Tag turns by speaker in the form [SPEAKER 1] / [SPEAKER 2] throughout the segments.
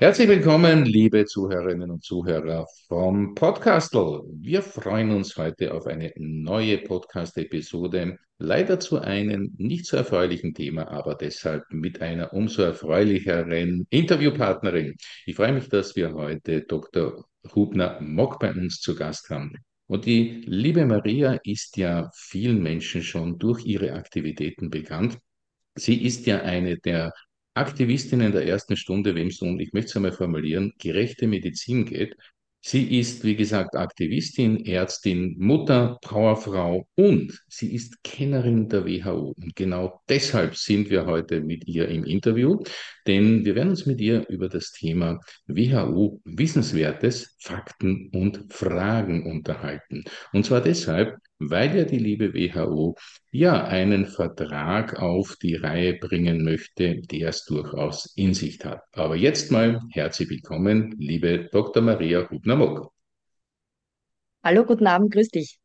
[SPEAKER 1] Herzlich willkommen, liebe Zuhörerinnen und Zuhörer vom Podcastle. Wir freuen uns heute auf eine neue Podcast-Episode. Leider zu einem nicht so erfreulichen Thema, aber deshalb mit einer umso erfreulicheren Interviewpartnerin. Ich freue mich, dass wir heute Dr. Hubner Mock bei uns zu Gast haben. Und die liebe Maria ist ja vielen Menschen schon durch ihre Aktivitäten bekannt. Sie ist ja eine der Aktivistinnen der ersten Stunde, wem es um, ich möchte es einmal formulieren, gerechte Medizin geht. Sie ist, wie gesagt, Aktivistin, Ärztin, Mutter, Powerfrau und sie ist Kennerin der WHO. Und genau deshalb sind wir heute mit ihr im Interview, denn wir werden uns mit ihr über das Thema WHO Wissenswertes, Fakten und Fragen unterhalten. Und zwar deshalb, weil ja die liebe WHO ja einen Vertrag auf die Reihe bringen möchte, der es durchaus in sich hat. Aber jetzt mal herzlich willkommen, liebe Dr. Maria Hubner-Mock.
[SPEAKER 2] Hallo, guten Abend, grüß dich.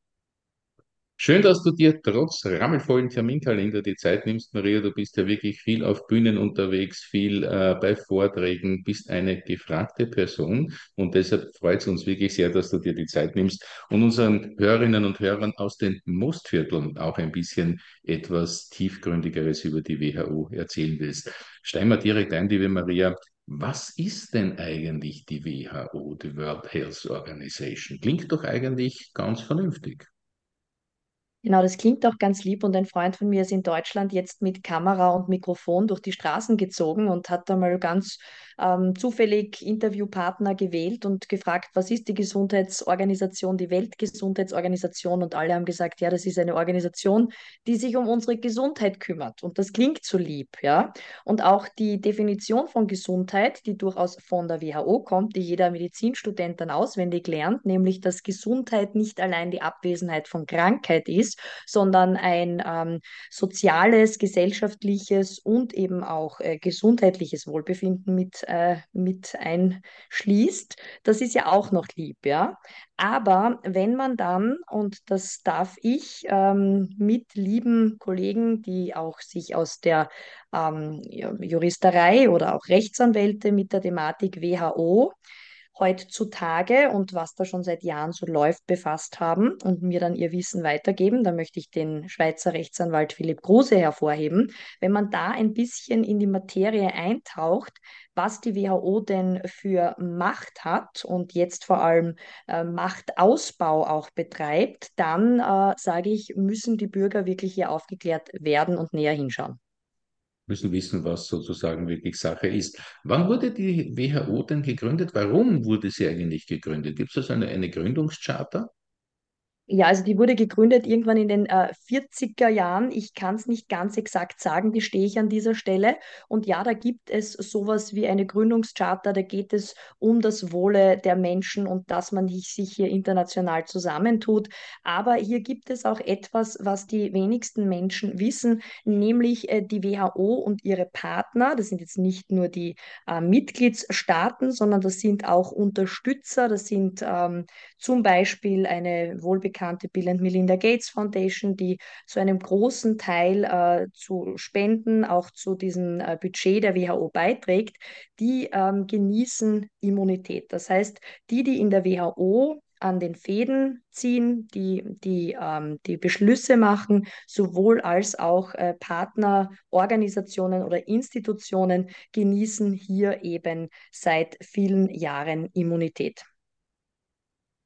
[SPEAKER 1] Schön, dass du dir trotz rammelvollen Terminkalender die Zeit nimmst, Maria. Du bist ja wirklich viel auf Bühnen unterwegs, viel äh, bei Vorträgen, bist eine gefragte Person und deshalb freut es uns wirklich sehr, dass du dir die Zeit nimmst und unseren Hörerinnen und Hörern aus den Mostvierteln auch ein bisschen etwas tiefgründigeres über die WHO erzählen willst. Steigen wir direkt ein, liebe Maria. Was ist denn eigentlich die WHO, die World Health Organization? Klingt doch eigentlich ganz vernünftig.
[SPEAKER 2] Genau, das klingt auch ganz lieb und ein Freund von mir ist in Deutschland jetzt mit Kamera und Mikrofon durch die Straßen gezogen und hat da mal ganz ähm, zufällig Interviewpartner gewählt und gefragt, was ist die Gesundheitsorganisation, die Weltgesundheitsorganisation und alle haben gesagt, ja, das ist eine Organisation, die sich um unsere Gesundheit kümmert und das klingt so lieb, ja. Und auch die Definition von Gesundheit, die durchaus von der WHO kommt, die jeder Medizinstudent dann auswendig lernt, nämlich dass Gesundheit nicht allein die Abwesenheit von Krankheit ist, ist, sondern ein ähm, soziales, gesellschaftliches und eben auch äh, gesundheitliches Wohlbefinden mit, äh, mit einschließt. Das ist ja auch noch lieb, ja. Aber wenn man dann, und das darf ich ähm, mit lieben Kollegen, die auch sich aus der ähm, Juristerei oder auch Rechtsanwälte mit der Thematik WHO heutzutage und was da schon seit Jahren so läuft, befasst haben und mir dann ihr Wissen weitergeben. Da möchte ich den Schweizer Rechtsanwalt Philipp Kruse hervorheben. Wenn man da ein bisschen in die Materie eintaucht, was die WHO denn für Macht hat und jetzt vor allem äh, Machtausbau auch betreibt, dann äh, sage ich, müssen die Bürger wirklich hier aufgeklärt werden und näher hinschauen
[SPEAKER 1] müssen wissen, was sozusagen wirklich Sache ist. Wann wurde die WHO denn gegründet? Warum wurde sie eigentlich gegründet? Gibt es also eine, eine Gründungscharta?
[SPEAKER 2] Ja, also die wurde gegründet irgendwann in den äh, 40er Jahren. Ich kann es nicht ganz exakt sagen, wie stehe ich an dieser Stelle. Und ja, da gibt es sowas wie eine Gründungscharta, da geht es um das Wohle der Menschen und dass man sich hier international zusammentut. Aber hier gibt es auch etwas, was die wenigsten Menschen wissen, nämlich äh, die WHO und ihre Partner. Das sind jetzt nicht nur die äh, Mitgliedsstaaten, sondern das sind auch Unterstützer. Das sind ähm, zum Beispiel eine wohlbekannte bekannte Bill and Melinda Gates Foundation, die zu einem großen Teil äh, zu Spenden, auch zu diesem äh, Budget der WHO beiträgt, die ähm, genießen Immunität. Das heißt, die, die in der WHO an den Fäden ziehen, die die, ähm, die Beschlüsse machen, sowohl als auch äh, Partnerorganisationen oder Institutionen genießen hier eben seit vielen Jahren Immunität.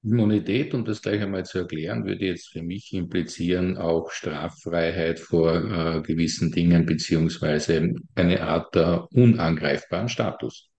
[SPEAKER 1] Immunität, um das gleich einmal zu erklären, würde jetzt für mich implizieren auch Straffreiheit vor äh, gewissen Dingen beziehungsweise eine Art der unangreifbaren Status.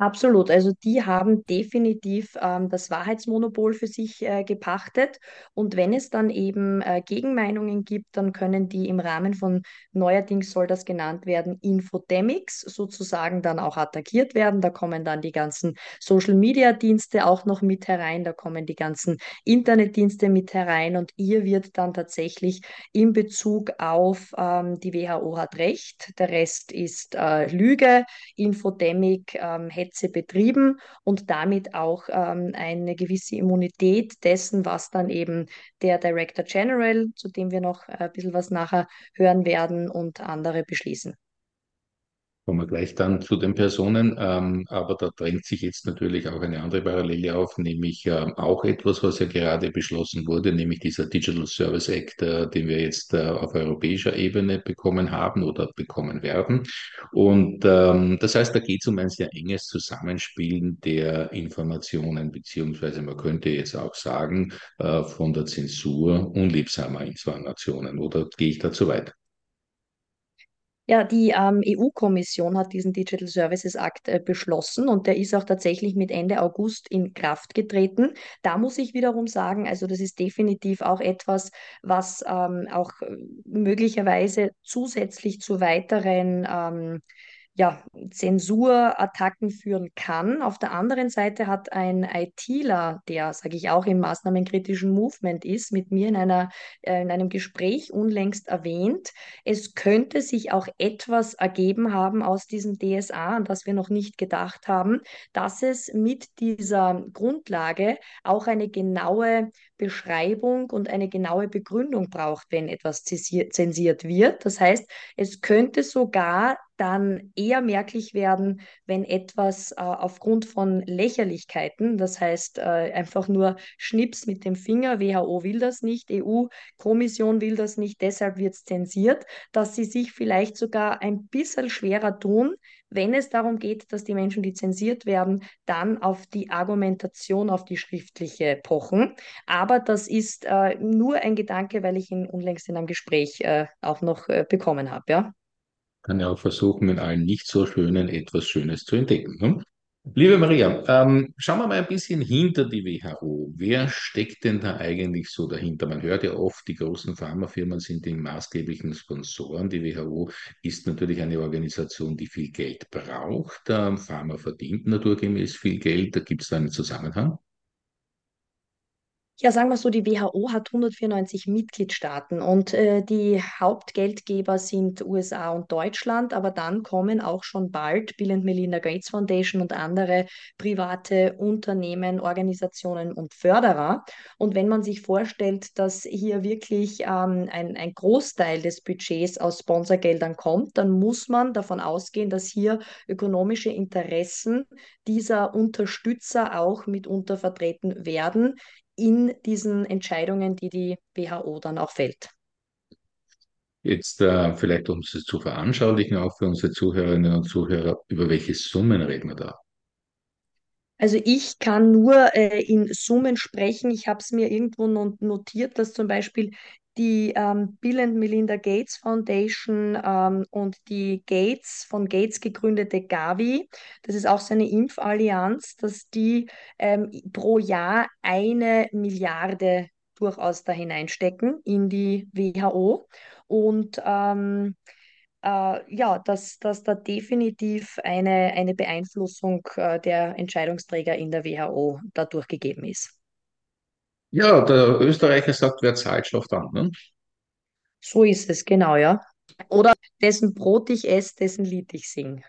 [SPEAKER 2] Absolut. Also die haben definitiv ähm, das Wahrheitsmonopol für sich äh, gepachtet. Und wenn es dann eben äh, Gegenmeinungen gibt, dann können die im Rahmen von neuerdings soll das genannt werden, Infodemics sozusagen dann auch attackiert werden. Da kommen dann die ganzen Social-Media-Dienste auch noch mit herein, da kommen die ganzen Internetdienste mit herein und ihr wird dann tatsächlich in Bezug auf ähm, die WHO hat recht, der Rest ist äh, Lüge. Infodemic ähm, hätte Netze betrieben und damit auch ähm, eine gewisse Immunität dessen, was dann eben der Director General, zu dem wir noch ein bisschen was nachher hören werden, und andere beschließen.
[SPEAKER 1] Kommen wir gleich dann zu den Personen. Ähm, aber da drängt sich jetzt natürlich auch eine andere Parallele auf, nämlich äh, auch etwas, was ja gerade beschlossen wurde, nämlich dieser Digital Service Act, äh, den wir jetzt äh, auf europäischer Ebene bekommen haben oder bekommen werden. Und ähm, das heißt, da geht es um ein sehr enges Zusammenspielen der Informationen, beziehungsweise man könnte jetzt auch sagen, äh, von der Zensur unliebsamer Informationen. Oder gehe ich da zu weit?
[SPEAKER 2] Ja, die ähm, EU-Kommission hat diesen Digital Services Act äh, beschlossen und der ist auch tatsächlich mit Ende August in Kraft getreten. Da muss ich wiederum sagen, also das ist definitiv auch etwas, was ähm, auch äh, möglicherweise zusätzlich zu weiteren ähm, ja, Zensurattacken führen kann. Auf der anderen Seite hat ein ITler, der, sage ich auch, im maßnahmenkritischen Movement ist, mit mir in, einer, äh, in einem Gespräch unlängst erwähnt, es könnte sich auch etwas ergeben haben aus diesem DSA, an das wir noch nicht gedacht haben, dass es mit dieser Grundlage auch eine genaue Beschreibung und eine genaue Begründung braucht, wenn etwas zensiert wird. Das heißt, es könnte sogar dann eher merklich werden, wenn etwas äh, aufgrund von Lächerlichkeiten, das heißt äh, einfach nur Schnips mit dem Finger, WHO will das nicht, EU-Kommission will das nicht, deshalb wird es zensiert, dass sie sich vielleicht sogar ein bisschen schwerer tun, wenn es darum geht, dass die Menschen, die zensiert werden, dann auf die Argumentation, auf die schriftliche pochen. Aber das ist äh, nur ein Gedanke, weil ich ihn unlängst in einem Gespräch äh, auch noch äh, bekommen habe. Ja?
[SPEAKER 1] kann ja auch versuchen, in allen nicht so schönen etwas Schönes zu entdecken. Ne? Liebe Maria, ähm, schauen wir mal ein bisschen hinter die WHO. Wer steckt denn da eigentlich so dahinter? Man hört ja oft, die großen Pharmafirmen sind die maßgeblichen Sponsoren. Die WHO ist natürlich eine Organisation, die viel Geld braucht. Ähm, Pharma verdient naturgemäß viel Geld. Da gibt es da einen Zusammenhang.
[SPEAKER 2] Ja, sagen wir so, die WHO hat 194 Mitgliedstaaten und äh, die Hauptgeldgeber sind USA und Deutschland, aber dann kommen auch schon bald Bill and Melinda Gates Foundation und andere private Unternehmen, Organisationen und Förderer. Und wenn man sich vorstellt, dass hier wirklich ähm, ein, ein Großteil des Budgets aus Sponsorgeldern kommt, dann muss man davon ausgehen, dass hier ökonomische Interessen dieser Unterstützer auch mitunter vertreten werden in diesen Entscheidungen, die die WHO dann auch fällt.
[SPEAKER 1] Jetzt äh, vielleicht, um es zu veranschaulichen, auch für unsere Zuhörerinnen und Zuhörer, über welche Summen reden wir da?
[SPEAKER 2] Also ich kann nur äh, in Summen sprechen. Ich habe es mir irgendwo notiert, dass zum Beispiel die ähm, Bill and Melinda Gates Foundation ähm, und die Gates von Gates gegründete Gavi, das ist auch so eine Impfallianz, dass die ähm, pro Jahr eine Milliarde durchaus da hineinstecken in die WHO. Und ähm, äh, ja, dass, dass da definitiv eine, eine Beeinflussung äh, der Entscheidungsträger in der WHO dadurch gegeben ist.
[SPEAKER 1] Ja, der Österreicher sagt, wer zahlt, schläft an. Ne?
[SPEAKER 2] So ist es, genau, ja. Oder dessen Brot ich esse, dessen Lied ich sing.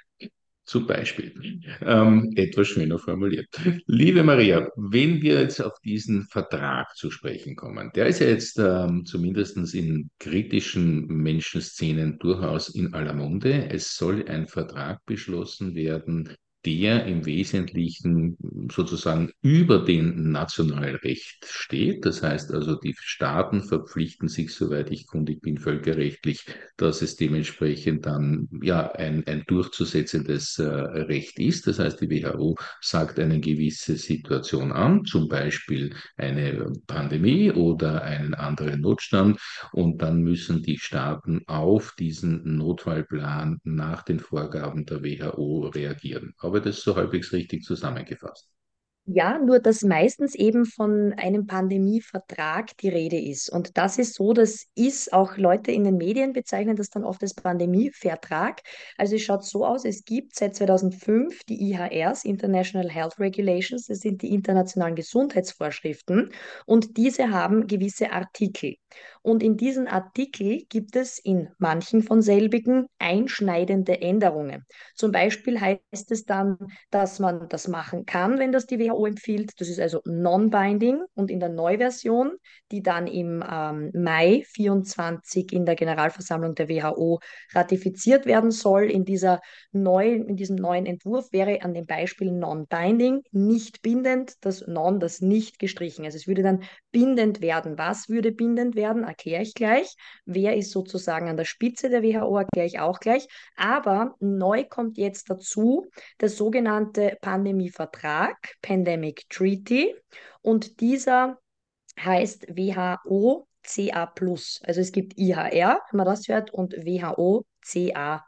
[SPEAKER 1] Zum Beispiel. Ähm, etwas schöner formuliert. Liebe Maria, wenn wir jetzt auf diesen Vertrag zu sprechen kommen, der ist ja jetzt ähm, zumindest in kritischen Menschenszenen durchaus in aller Munde. Es soll ein Vertrag beschlossen werden, der im Wesentlichen sozusagen über dem nationalen Recht steht. Das heißt also, die Staaten verpflichten sich, soweit ich kundig bin, völkerrechtlich, dass es dementsprechend dann ja ein, ein durchzusetzendes äh, Recht ist. Das heißt, die WHO sagt eine gewisse Situation an, zum Beispiel eine Pandemie oder einen anderen Notstand, und dann müssen die Staaten auf diesen Notfallplan nach den Vorgaben der WHO reagieren. Aber habe das so halbwegs richtig zusammengefasst?
[SPEAKER 2] Ja, nur dass meistens eben von einem Pandemievertrag die Rede ist. Und das ist so, das ist auch Leute in den Medien bezeichnen das dann oft als Pandemievertrag. Also es schaut so aus, es gibt seit 2005 die IHRs, International Health Regulations, das sind die internationalen Gesundheitsvorschriften und diese haben gewisse Artikel. Und in diesem Artikel gibt es in manchen von selbigen einschneidende Änderungen. Zum Beispiel heißt es dann, dass man das machen kann, wenn das die WHO empfiehlt. Das ist also non-binding. Und in der Neuversion, die dann im ähm, Mai 24 in der Generalversammlung der WHO ratifiziert werden soll, in, dieser neu, in diesem neuen Entwurf wäre an dem Beispiel non-binding nicht bindend, das non, das nicht gestrichen. Also es würde dann bindend werden. Was würde bindend werden? Erkläre ich gleich. Wer ist sozusagen an der Spitze der WHO, erkläre ich auch gleich. Aber neu kommt jetzt dazu der sogenannte Pandemievertrag, Pandemic Treaty. Und dieser heißt WHO CA+. Also es gibt IHR, wenn man das hört, und WHO CA+.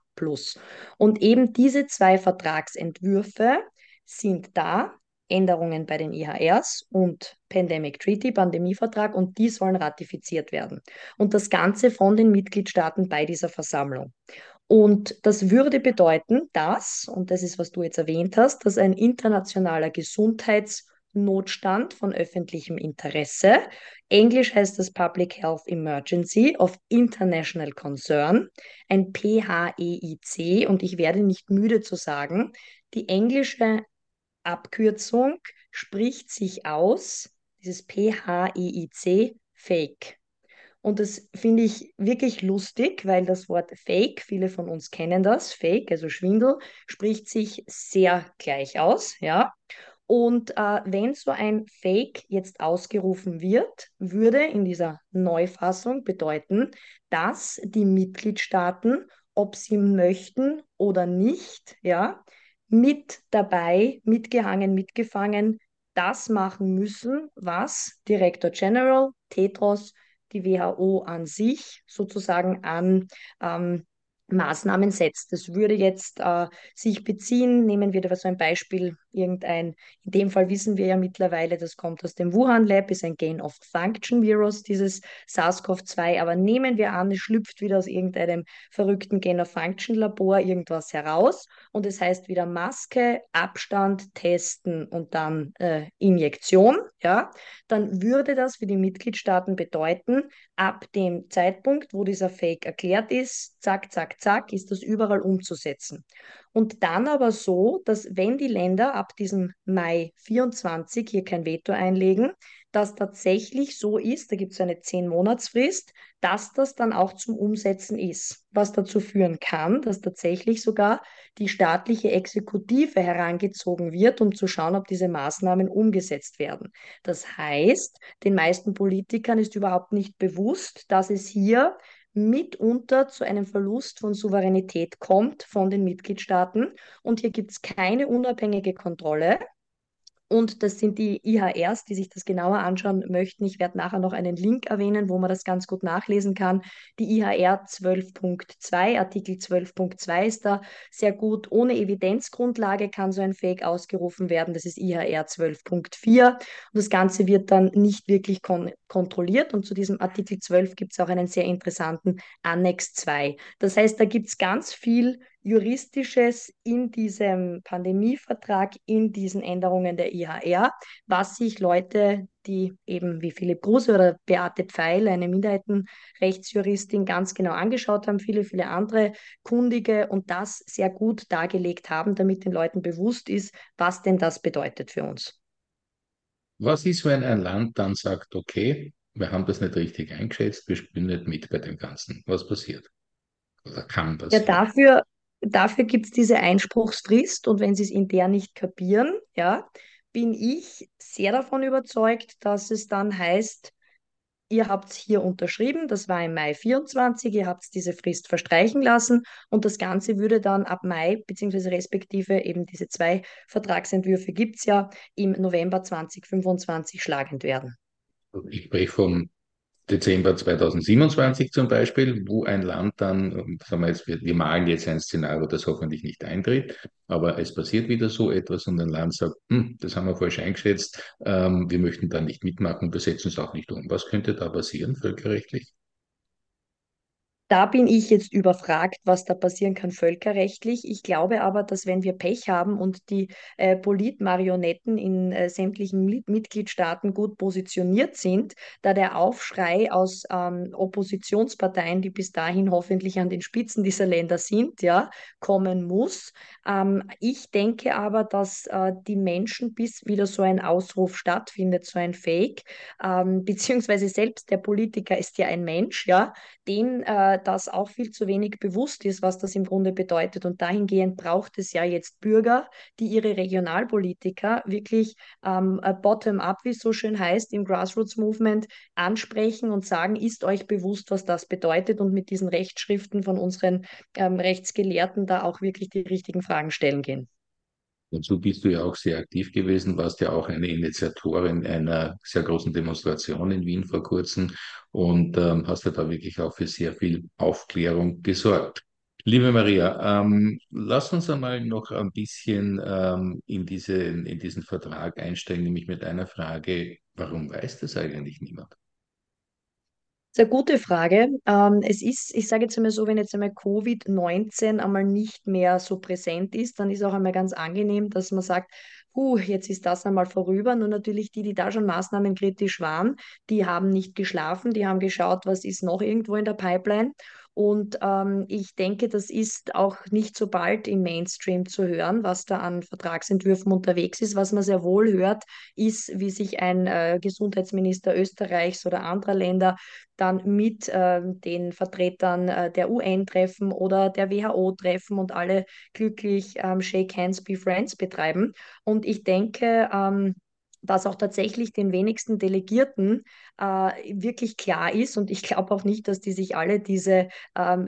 [SPEAKER 2] Und eben diese zwei Vertragsentwürfe sind da, Änderungen bei den IHRs und Pandemic Treaty, Pandemievertrag, und die sollen ratifiziert werden. Und das Ganze von den Mitgliedstaaten bei dieser Versammlung. Und das würde bedeuten, dass, und das ist, was du jetzt erwähnt hast, dass ein internationaler Gesundheitsnotstand von öffentlichem Interesse, Englisch heißt das Public Health Emergency of International Concern, ein PHEIC, und ich werde nicht müde zu sagen, die englische Abkürzung spricht sich aus, dieses P-H-I-I-C, Fake. Und das finde ich wirklich lustig, weil das Wort Fake, viele von uns kennen das, Fake, also Schwindel, spricht sich sehr gleich aus, ja. Und äh, wenn so ein Fake jetzt ausgerufen wird, würde in dieser Neufassung bedeuten, dass die Mitgliedstaaten, ob sie möchten oder nicht, ja, mit dabei, mitgehangen, mitgefangen, das machen müssen, was Director General, Tetros, die WHO an sich sozusagen an ähm, Maßnahmen setzt. Das würde jetzt äh, sich beziehen, nehmen wir da so ein Beispiel, irgendein, in dem Fall wissen wir ja mittlerweile, das kommt aus dem Wuhan Lab, ist ein Gain of Function Virus, dieses SARS-CoV-2, aber nehmen wir an, es schlüpft wieder aus irgendeinem verrückten Gain of Function Labor irgendwas heraus. Und es heißt wieder Maske, Abstand, Testen und dann äh, Injektion, ja, dann würde das für die Mitgliedstaaten bedeuten, ab dem Zeitpunkt, wo dieser Fake erklärt ist, zack, zack, zack, ist das überall umzusetzen. Und dann aber so, dass wenn die Länder ab diesem Mai 24 hier kein Veto einlegen, dass tatsächlich so ist, da gibt es eine 10-Monatsfrist, dass das dann auch zum Umsetzen ist, was dazu führen kann, dass tatsächlich sogar die staatliche Exekutive herangezogen wird, um zu schauen, ob diese Maßnahmen umgesetzt werden. Das heißt, den meisten Politikern ist überhaupt nicht bewusst, dass es hier mitunter zu einem Verlust von Souveränität kommt von den Mitgliedstaaten. Und hier gibt es keine unabhängige Kontrolle. Und das sind die IHRs, die sich das genauer anschauen möchten. Ich werde nachher noch einen Link erwähnen, wo man das ganz gut nachlesen kann. Die IHR 12.2, Artikel 12.2 ist da sehr gut. Ohne Evidenzgrundlage kann so ein Fake ausgerufen werden. Das ist IHR 12.4. Und das Ganze wird dann nicht wirklich kon kontrolliert. Und zu diesem Artikel 12 gibt es auch einen sehr interessanten Annex 2. Das heißt, da gibt es ganz viel Juristisches in diesem Pandemievertrag, in diesen Änderungen der IHR, was sich Leute, die eben wie Philipp Kruse oder Beate Pfeil, eine Minderheitenrechtsjuristin, ganz genau angeschaut haben, viele, viele andere Kundige und das sehr gut dargelegt haben, damit den Leuten bewusst ist, was denn das bedeutet für uns.
[SPEAKER 1] Was ist, wenn ein Land dann sagt, okay, wir haben das nicht richtig eingeschätzt, wir spielen nicht mit bei dem Ganzen? Was passiert?
[SPEAKER 2] Oder kann passieren? Ja, dafür dafür gibt es diese Einspruchsfrist und wenn sie es in der nicht kapieren, ja, bin ich sehr davon überzeugt, dass es dann heißt, ihr habt es hier unterschrieben, das war im Mai 24, ihr habt diese Frist verstreichen lassen und das Ganze würde dann ab Mai, beziehungsweise respektive eben diese zwei Vertragsentwürfe gibt es ja, im November 2025 schlagend werden.
[SPEAKER 1] Ich spreche vom Dezember 2027 zum Beispiel, wo ein Land dann, sagen wir jetzt, wir, wir malen jetzt ein Szenario, das hoffentlich nicht eintritt, aber es passiert wieder so etwas und ein Land sagt, hm, das haben wir falsch eingeschätzt, ähm, wir möchten da nicht mitmachen, wir setzen es auch nicht um. Was könnte da passieren, völkerrechtlich?
[SPEAKER 2] Da bin ich jetzt überfragt, was da passieren kann völkerrechtlich. Ich glaube aber, dass wenn wir Pech haben und die äh, Politmarionetten in äh, sämtlichen Mitgliedstaaten gut positioniert sind, da der Aufschrei aus ähm, Oppositionsparteien, die bis dahin hoffentlich an den Spitzen dieser Länder sind, ja, kommen muss. Ähm, ich denke aber, dass äh, die Menschen, bis wieder so ein Ausruf stattfindet, so ein Fake, ähm, beziehungsweise selbst der Politiker ist ja ein Mensch, ja, dem äh, das auch viel zu wenig bewusst ist, was das im Grunde bedeutet. Und dahingehend braucht es ja jetzt Bürger, die ihre Regionalpolitiker wirklich ähm, äh, bottom-up, wie es so schön heißt, im Grassroots-Movement ansprechen und sagen, ist euch bewusst, was das bedeutet und mit diesen Rechtsschriften von unseren ähm, Rechtsgelehrten da auch wirklich die richtigen Fragen stellen gehen.
[SPEAKER 1] Dazu bist du ja auch sehr aktiv gewesen, warst ja auch eine Initiatorin einer sehr großen Demonstration in Wien vor kurzem und ähm, hast ja da wirklich auch für sehr viel Aufklärung gesorgt. Liebe Maria, ähm, lass uns einmal noch ein bisschen ähm, in, diese, in diesen Vertrag einsteigen, nämlich mit einer Frage, warum weiß das eigentlich niemand?
[SPEAKER 2] Sehr gute Frage. Ähm, es ist, ich sage jetzt einmal so, wenn jetzt einmal Covid-19 einmal nicht mehr so präsent ist, dann ist auch einmal ganz angenehm, dass man sagt, uh, jetzt ist das einmal vorüber. Nur natürlich die, die da schon maßnahmenkritisch waren, die haben nicht geschlafen, die haben geschaut, was ist noch irgendwo in der Pipeline. Und ähm, ich denke, das ist auch nicht so bald im Mainstream zu hören, was da an Vertragsentwürfen unterwegs ist. Was man sehr wohl hört, ist, wie sich ein äh, Gesundheitsminister Österreichs oder anderer Länder dann mit äh, den Vertretern äh, der UN treffen oder der WHO treffen und alle glücklich ähm, Shake Hands, Be Friends betreiben. Und ich denke, ähm, dass auch tatsächlich den wenigsten Delegierten äh, wirklich klar ist. Und ich glaube auch nicht, dass die sich alle diese ähm,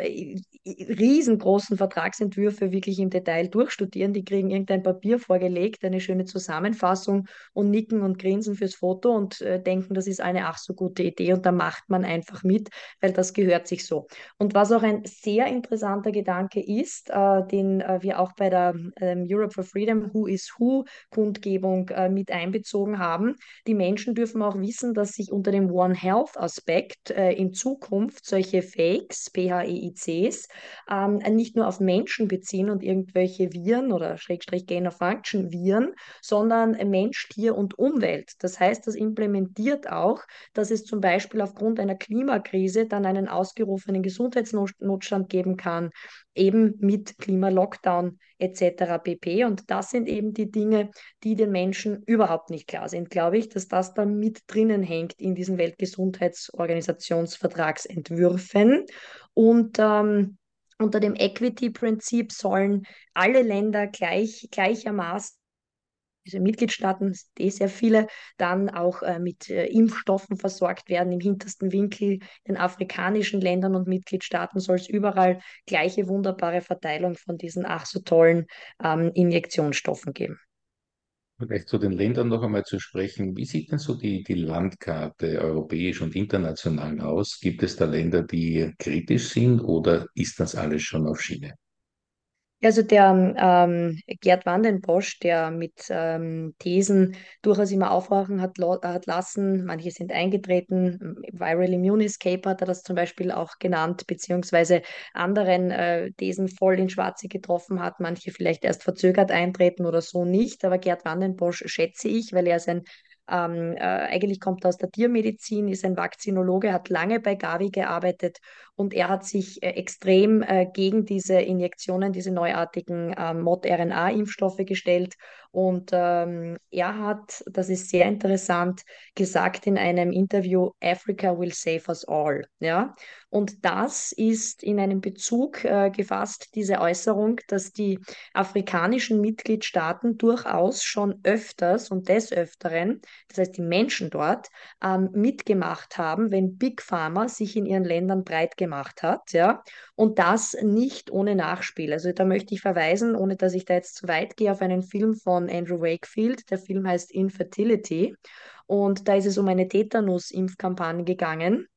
[SPEAKER 2] riesengroßen Vertragsentwürfe wirklich im Detail durchstudieren. Die kriegen irgendein Papier vorgelegt, eine schöne Zusammenfassung und nicken und grinsen fürs Foto und äh, denken, das ist eine ach so gute Idee. Und da macht man einfach mit, weil das gehört sich so. Und was auch ein sehr interessanter Gedanke ist, äh, den äh, wir auch bei der ähm, Europe for Freedom Who is Who Kundgebung äh, mit einbezogen haben. Die Menschen dürfen auch wissen, dass sich unter dem One Health Aspekt äh, in Zukunft solche Fakes, PHEICs, ähm, nicht nur auf Menschen beziehen und irgendwelche Viren oder Schrägstrich Gain of Function Viren, sondern Mensch, Tier und Umwelt. Das heißt, das implementiert auch, dass es zum Beispiel aufgrund einer Klimakrise dann einen ausgerufenen Gesundheitsnotstand geben kann, eben mit Klimalockdown etc. pp. Und das sind eben die Dinge, die den Menschen überhaupt nicht klar sind, glaube ich, dass das da mit drinnen hängt in diesen Weltgesundheitsorganisationsvertragsentwürfen. Und ähm, unter dem Equity-Prinzip sollen alle Länder gleich, gleichermaßen diese Mitgliedstaaten, eh sehr viele, dann auch äh, mit äh, Impfstoffen versorgt werden. Im hintersten Winkel in afrikanischen Ländern und Mitgliedstaaten soll es überall gleiche wunderbare Verteilung von diesen ach so tollen ähm, Injektionsstoffen geben.
[SPEAKER 1] Vielleicht zu den Ländern noch einmal zu sprechen. Wie sieht denn so die, die Landkarte europäisch und international aus? Gibt es da Länder, die kritisch sind oder ist das alles schon auf Schiene?
[SPEAKER 2] Also der ähm, Gerd Wandenbosch, der mit ähm, Thesen durchaus immer aufwachen hat, hat lassen, manche sind eingetreten, Viral Immune Escape hat er das zum Beispiel auch genannt, beziehungsweise anderen äh, Thesen voll in Schwarze getroffen hat, manche vielleicht erst verzögert eintreten oder so nicht, aber Gerd Wandenbosch schätze ich, weil er ist ein ähm, äh, eigentlich kommt er aus der Tiermedizin, ist ein Vakzinologe, hat lange bei Gavi gearbeitet und er hat sich äh, extrem äh, gegen diese Injektionen, diese neuartigen ähm, Mod-RNA-Impfstoffe gestellt. Und ähm, er hat, das ist sehr interessant, gesagt in einem Interview, Africa will save us all. Ja? Und das ist in einem Bezug äh, gefasst, diese Äußerung, dass die afrikanischen Mitgliedstaaten durchaus schon öfters und des Öfteren, das heißt die Menschen dort, ähm, mitgemacht haben, wenn Big Pharma sich in ihren Ländern breit gemacht hat, ja, und das nicht ohne Nachspiel. Also da möchte ich verweisen, ohne dass ich da jetzt zu weit gehe, auf einen Film von Andrew Wakefield. Der Film heißt Infertility und da ist es um eine Tetanus-Impfkampagne gegangen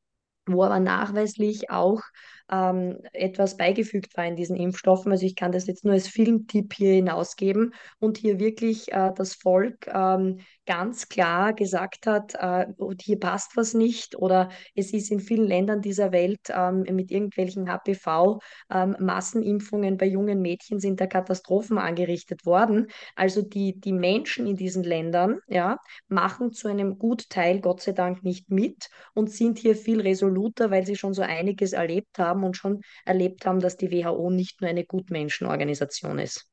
[SPEAKER 2] wo aber nachweislich auch ähm, etwas beigefügt war in diesen Impfstoffen. Also ich kann das jetzt nur als Filmtipp hier hinausgeben und hier wirklich äh, das Volk ähm, ganz klar gesagt hat, äh, hier passt was nicht oder es ist in vielen Ländern dieser Welt ähm, mit irgendwelchen HPV-Massenimpfungen ähm, bei jungen Mädchen sind da Katastrophen angerichtet worden. Also die, die Menschen in diesen Ländern ja, machen zu einem Gutteil Gott sei Dank nicht mit und sind hier viel resoluter, weil sie schon so einiges erlebt haben und schon erlebt haben, dass die WHO nicht nur eine Gutmenschenorganisation ist.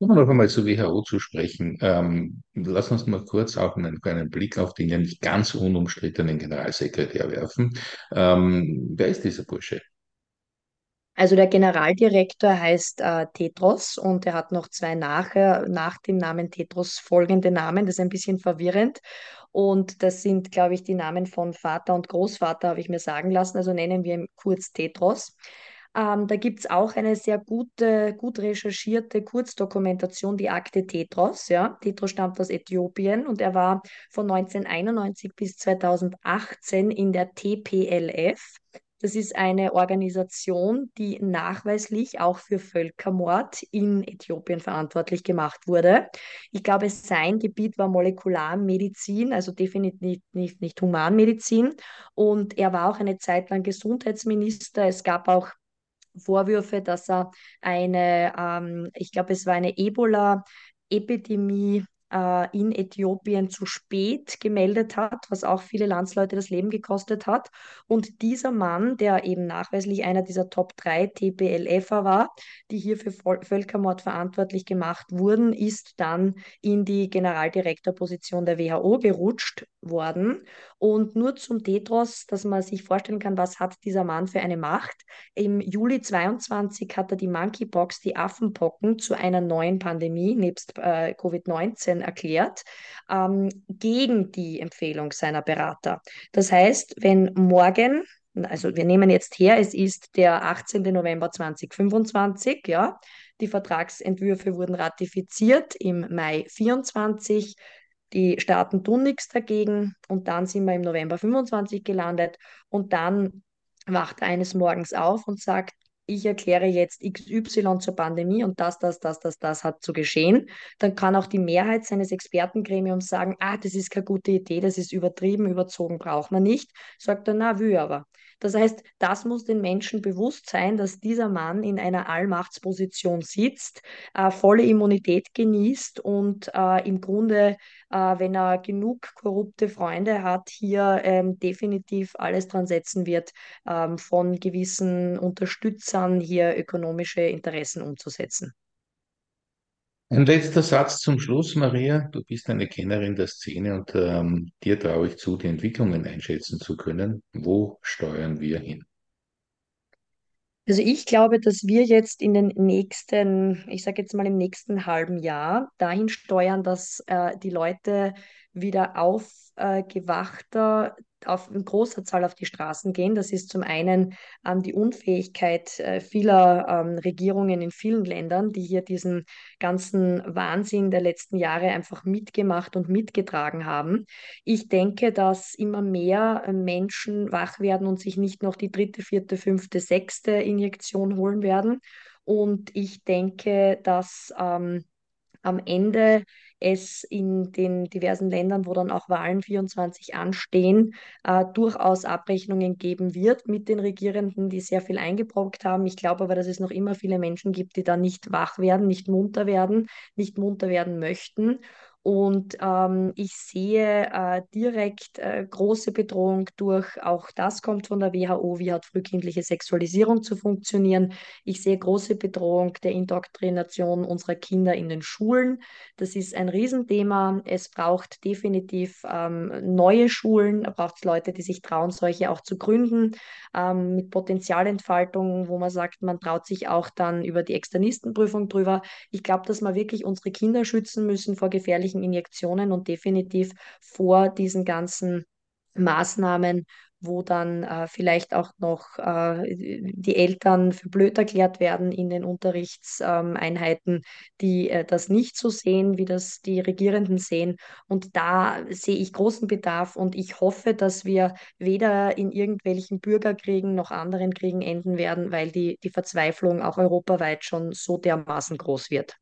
[SPEAKER 1] Um noch einmal zur WHO zu sprechen, ähm, lass uns mal kurz auch einen kleinen Blick auf den ja nicht ganz unumstrittenen Generalsekretär werfen. Ähm, wer ist dieser Bursche?
[SPEAKER 2] Also der Generaldirektor heißt äh, Tetros und er hat noch zwei nachher, nach dem Namen Tetros folgende Namen. Das ist ein bisschen verwirrend. Und das sind, glaube ich, die Namen von Vater und Großvater, habe ich mir sagen lassen. Also nennen wir ihn kurz Tetros. Ähm, da gibt es auch eine sehr gute, gut recherchierte Kurzdokumentation, die Akte Tetros. Ja. Tetros stammt aus Äthiopien und er war von 1991 bis 2018 in der TPLF. Das ist eine Organisation, die nachweislich auch für Völkermord in Äthiopien verantwortlich gemacht wurde. Ich glaube, sein Gebiet war Molekularmedizin, also definitiv nicht, nicht Humanmedizin. Und er war auch eine Zeit lang Gesundheitsminister. Es gab auch Vorwürfe, dass er eine, ähm, ich glaube, es war eine Ebola-Epidemie äh, in Äthiopien zu spät gemeldet hat, was auch viele Landsleute das Leben gekostet hat. Und dieser Mann, der eben nachweislich einer dieser Top 3 TPLFer war, die hier für Völkermord verantwortlich gemacht wurden, ist dann in die Generaldirektorposition der WHO gerutscht worden. Und nur zum Tetros, dass man sich vorstellen kann, was hat dieser Mann für eine Macht. Im Juli 22 hat er die Monkeypox, die Affenpocken, zu einer neuen Pandemie nebst äh, Covid-19 erklärt, ähm, gegen die Empfehlung seiner Berater. Das heißt, wenn morgen also wir nehmen jetzt her, es ist der 18. November 2025, ja. Die Vertragsentwürfe wurden ratifiziert im Mai 24. Die Staaten tun nichts dagegen und dann sind wir im November 25 gelandet und dann wacht eines Morgens auf und sagt, ich erkläre jetzt XY zur Pandemie und das, das, das, das, das hat zu geschehen, dann kann auch die Mehrheit seines Expertengremiums sagen, ah, das ist keine gute Idee, das ist übertrieben, überzogen, braucht man nicht. Sagt er, na, will aber. Das heißt, das muss den Menschen bewusst sein, dass dieser Mann in einer Allmachtsposition sitzt, äh, volle Immunität genießt und äh, im Grunde, äh, wenn er genug korrupte Freunde hat, hier ähm, definitiv alles dran setzen wird, ähm, von gewissen Unterstützern hier ökonomische Interessen umzusetzen.
[SPEAKER 1] Ein letzter Satz zum Schluss, Maria. Du bist eine Kennerin der Szene und ähm, dir traue ich zu, die Entwicklungen einschätzen zu können. Wo steuern wir hin?
[SPEAKER 2] Also ich glaube, dass wir jetzt in den nächsten, ich sage jetzt mal im nächsten halben Jahr dahin steuern, dass äh, die Leute wieder aufgewachter äh, auf, in großer Zahl auf die Straßen gehen. Das ist zum einen ähm, die Unfähigkeit äh, vieler ähm, Regierungen in vielen Ländern, die hier diesen ganzen Wahnsinn der letzten Jahre einfach mitgemacht und mitgetragen haben. Ich denke, dass immer mehr äh, Menschen wach werden und sich nicht noch die dritte, vierte, fünfte, sechste Injektion holen werden. Und ich denke, dass ähm, am Ende es in den diversen Ländern, wo dann auch Wahlen 24 anstehen, äh, durchaus Abrechnungen geben wird mit den Regierenden, die sehr viel eingebrockt haben. Ich glaube aber, dass es noch immer viele Menschen gibt, die da nicht wach werden, nicht munter werden, nicht munter werden möchten. Und ähm, ich sehe äh, direkt äh, große Bedrohung durch, auch das kommt von der WHO, wie hat frühkindliche Sexualisierung zu funktionieren. Ich sehe große Bedrohung der Indoktrination unserer Kinder in den Schulen. Das ist ein Riesenthema. Es braucht definitiv ähm, neue Schulen, es braucht Leute, die sich trauen, solche auch zu gründen, ähm, mit Potenzialentfaltung, wo man sagt, man traut sich auch dann über die Externistenprüfung drüber. Ich glaube, dass wir wirklich unsere Kinder schützen müssen vor gefährlichen Injektionen und definitiv vor diesen ganzen Maßnahmen wo dann äh, vielleicht auch noch äh, die Eltern für blöd erklärt werden in den Unterrichtseinheiten, die äh, das nicht so sehen, wie das die Regierenden sehen. Und da sehe ich großen Bedarf und ich hoffe, dass wir weder in irgendwelchen Bürgerkriegen noch anderen Kriegen enden werden, weil die, die Verzweiflung auch europaweit schon so dermaßen groß wird.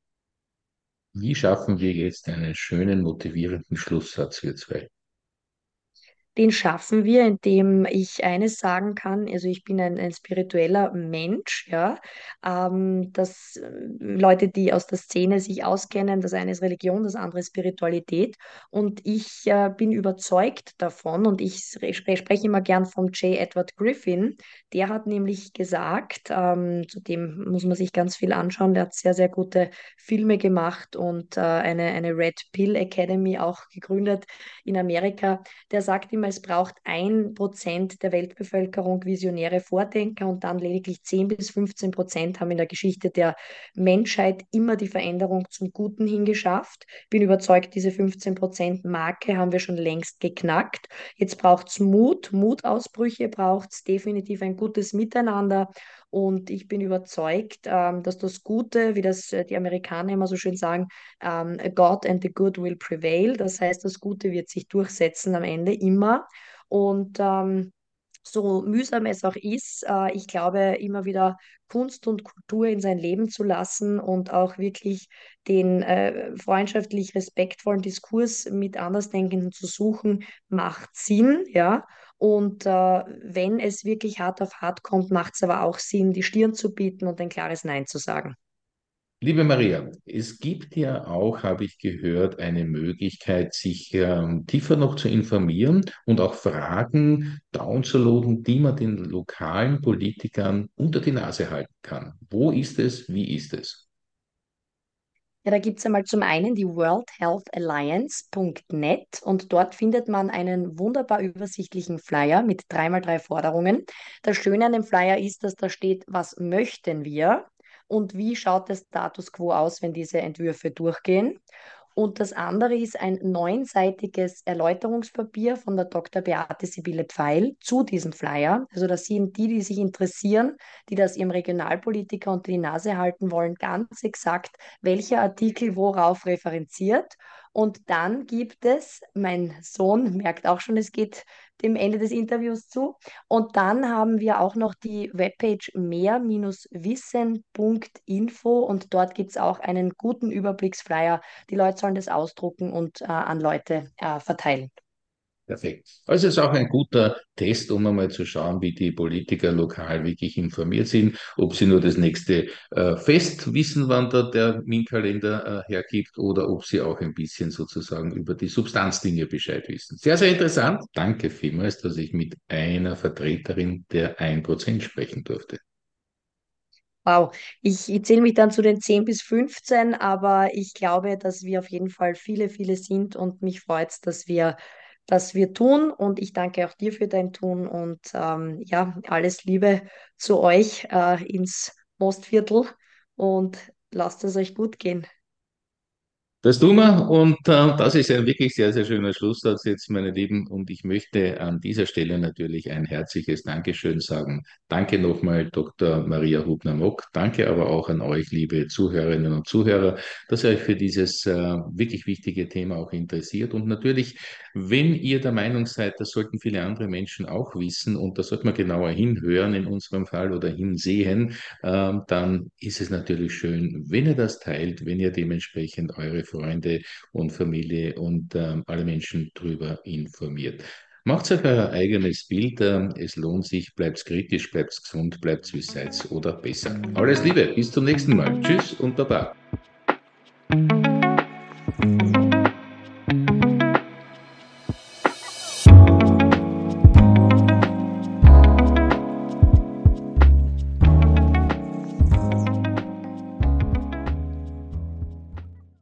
[SPEAKER 1] Wie schaffen wir jetzt einen schönen, motivierenden Schlusssatz, wir zwei?
[SPEAKER 2] Den schaffen wir, indem ich eines sagen kann, also ich bin ein, ein spiritueller Mensch, ja, ähm, dass äh, Leute, die aus der Szene sich auskennen, das eine ist Religion, das andere ist Spiritualität. Und ich äh, bin überzeugt davon und ich spre spreche immer gern vom J. Edward Griffin, der hat nämlich gesagt, ähm, zu dem muss man sich ganz viel anschauen, der hat sehr, sehr gute Filme gemacht und äh, eine, eine Red Pill Academy auch gegründet in Amerika, der sagt immer, es braucht ein Prozent der Weltbevölkerung visionäre Vordenker und dann lediglich 10 bis 15 Prozent haben in der Geschichte der Menschheit immer die Veränderung zum Guten hingeschafft. Bin überzeugt, diese 15 Prozent Marke haben wir schon längst geknackt. Jetzt braucht es Mut, Mutausbrüche braucht es definitiv ein gutes Miteinander und ich bin überzeugt, ähm, dass das Gute, wie das äh, die Amerikaner immer so schön sagen, ähm, God and the good will prevail. Das heißt, das Gute wird sich durchsetzen am Ende immer. Und ähm, so mühsam es auch ist, äh, ich glaube, immer wieder Kunst und Kultur in sein Leben zu lassen und auch wirklich den äh, freundschaftlich respektvollen Diskurs mit Andersdenkenden zu suchen, macht Sinn, ja. Und äh, wenn es wirklich hart auf hart kommt, macht es aber auch Sinn, die Stirn zu bieten und ein klares Nein zu sagen.
[SPEAKER 1] Liebe Maria, es gibt ja auch, habe ich gehört, eine Möglichkeit, sich ähm, tiefer noch zu informieren und auch Fragen downzuladen, die man den lokalen Politikern unter die Nase halten kann. Wo ist es? Wie ist es?
[SPEAKER 2] Ja, da gibt es einmal zum einen die World Health Alliance.net und dort findet man einen wunderbar übersichtlichen Flyer mit dreimal drei Forderungen. Das Schöne an dem Flyer ist, dass da steht, was möchten wir? und wie schaut der Status quo aus, wenn diese Entwürfe durchgehen. Und das andere ist ein neunseitiges Erläuterungspapier von der Dr. Beate Sibylle Pfeil zu diesem Flyer. Also das sind die, die sich interessieren, die das ihrem Regionalpolitiker unter die Nase halten wollen, ganz exakt, welcher Artikel worauf referenziert. Und dann gibt es, mein Sohn merkt auch schon, es geht dem Ende des Interviews zu. Und dann haben wir auch noch die Webpage mehr-wissen.info und dort gibt es auch einen guten Überblicksflyer. Die Leute sollen das ausdrucken und äh, an Leute äh, verteilen.
[SPEAKER 1] Perfekt. Also es ist auch ein guter Test, um einmal zu schauen, wie die Politiker lokal wirklich informiert sind, ob sie nur das nächste äh, Fest wissen, wann da der MIN-Kalender äh, hergibt, oder ob sie auch ein bisschen sozusagen über die Substanzdinge Bescheid wissen. Sehr, sehr interessant. Danke vielmals, dass ich mit einer Vertreterin der 1% sprechen durfte.
[SPEAKER 2] Wow, ich, ich zähle mich dann zu den 10 bis 15, aber ich glaube, dass wir auf jeden Fall viele, viele sind und mich freut es, dass wir das wir tun. Und ich danke auch dir für dein Tun und ähm, ja, alles Liebe zu euch äh, ins Mostviertel und lasst es euch gut gehen.
[SPEAKER 1] Das tun wir und äh, das ist ein wirklich sehr, sehr schöner Schlusssatz jetzt, meine Lieben. Und ich möchte an dieser Stelle natürlich ein herzliches Dankeschön sagen. Danke nochmal, Dr. Maria Hubner-Mock. Danke aber auch an euch, liebe Zuhörerinnen und Zuhörer, dass ihr euch für dieses äh, wirklich wichtige Thema auch interessiert. Und natürlich, wenn ihr der Meinung seid, das sollten viele andere Menschen auch wissen und da sollte man genauer hinhören in unserem Fall oder hinsehen, äh, dann ist es natürlich schön, wenn ihr das teilt, wenn ihr dementsprechend eure Freunde und Familie und ähm, alle Menschen darüber informiert. Macht euch euer eigenes Bild. Ähm, es lohnt sich. Bleibt kritisch, bleibt gesund, bleibt wie seid oder besser. Alles Liebe. Bis zum nächsten Mal. Tschüss und Baba.